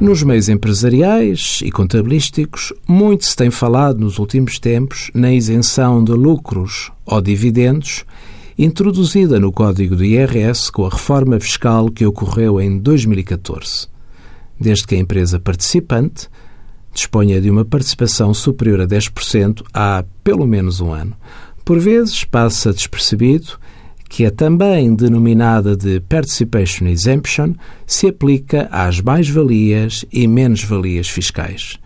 Nos meios empresariais e contabilísticos, muito se tem falado nos últimos tempos na isenção de lucros ou dividendos introduzida no Código do IRS com a reforma fiscal que ocorreu em 2014, desde que a empresa participante disponha de uma participação superior a 10% há pelo menos um ano. Por vezes passa despercebido que a também denominada de Participation Exemption se aplica às mais-valias e menos-valias fiscais.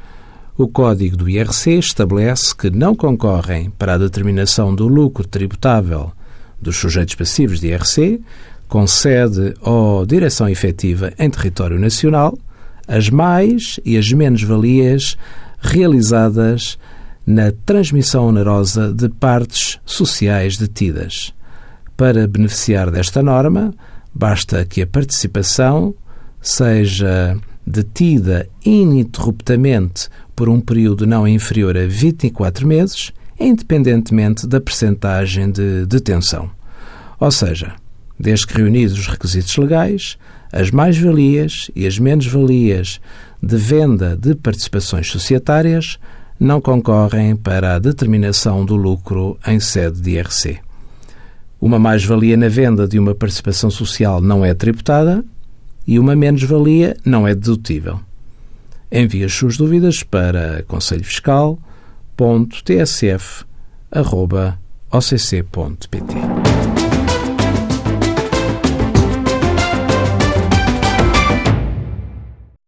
O Código do IRC estabelece que não concorrem para a determinação do lucro tributável dos sujeitos passivos de IRC, com sede ou direção efetiva em território nacional, as mais e as menos-valias realizadas na transmissão onerosa de partes sociais detidas. Para beneficiar desta norma, basta que a participação seja detida ininterruptamente por um período não inferior a 24 meses, independentemente da percentagem de detenção. Ou seja, desde que reunidos os requisitos legais, as mais-valias e as menos-valias de venda de participações societárias não concorrem para a determinação do lucro em sede de IRC. Uma mais-valia na venda de uma participação social não é tributada e uma menos-valia não é dedutível. Envie as suas dúvidas para conselhofiscal.tsf.occ.pt.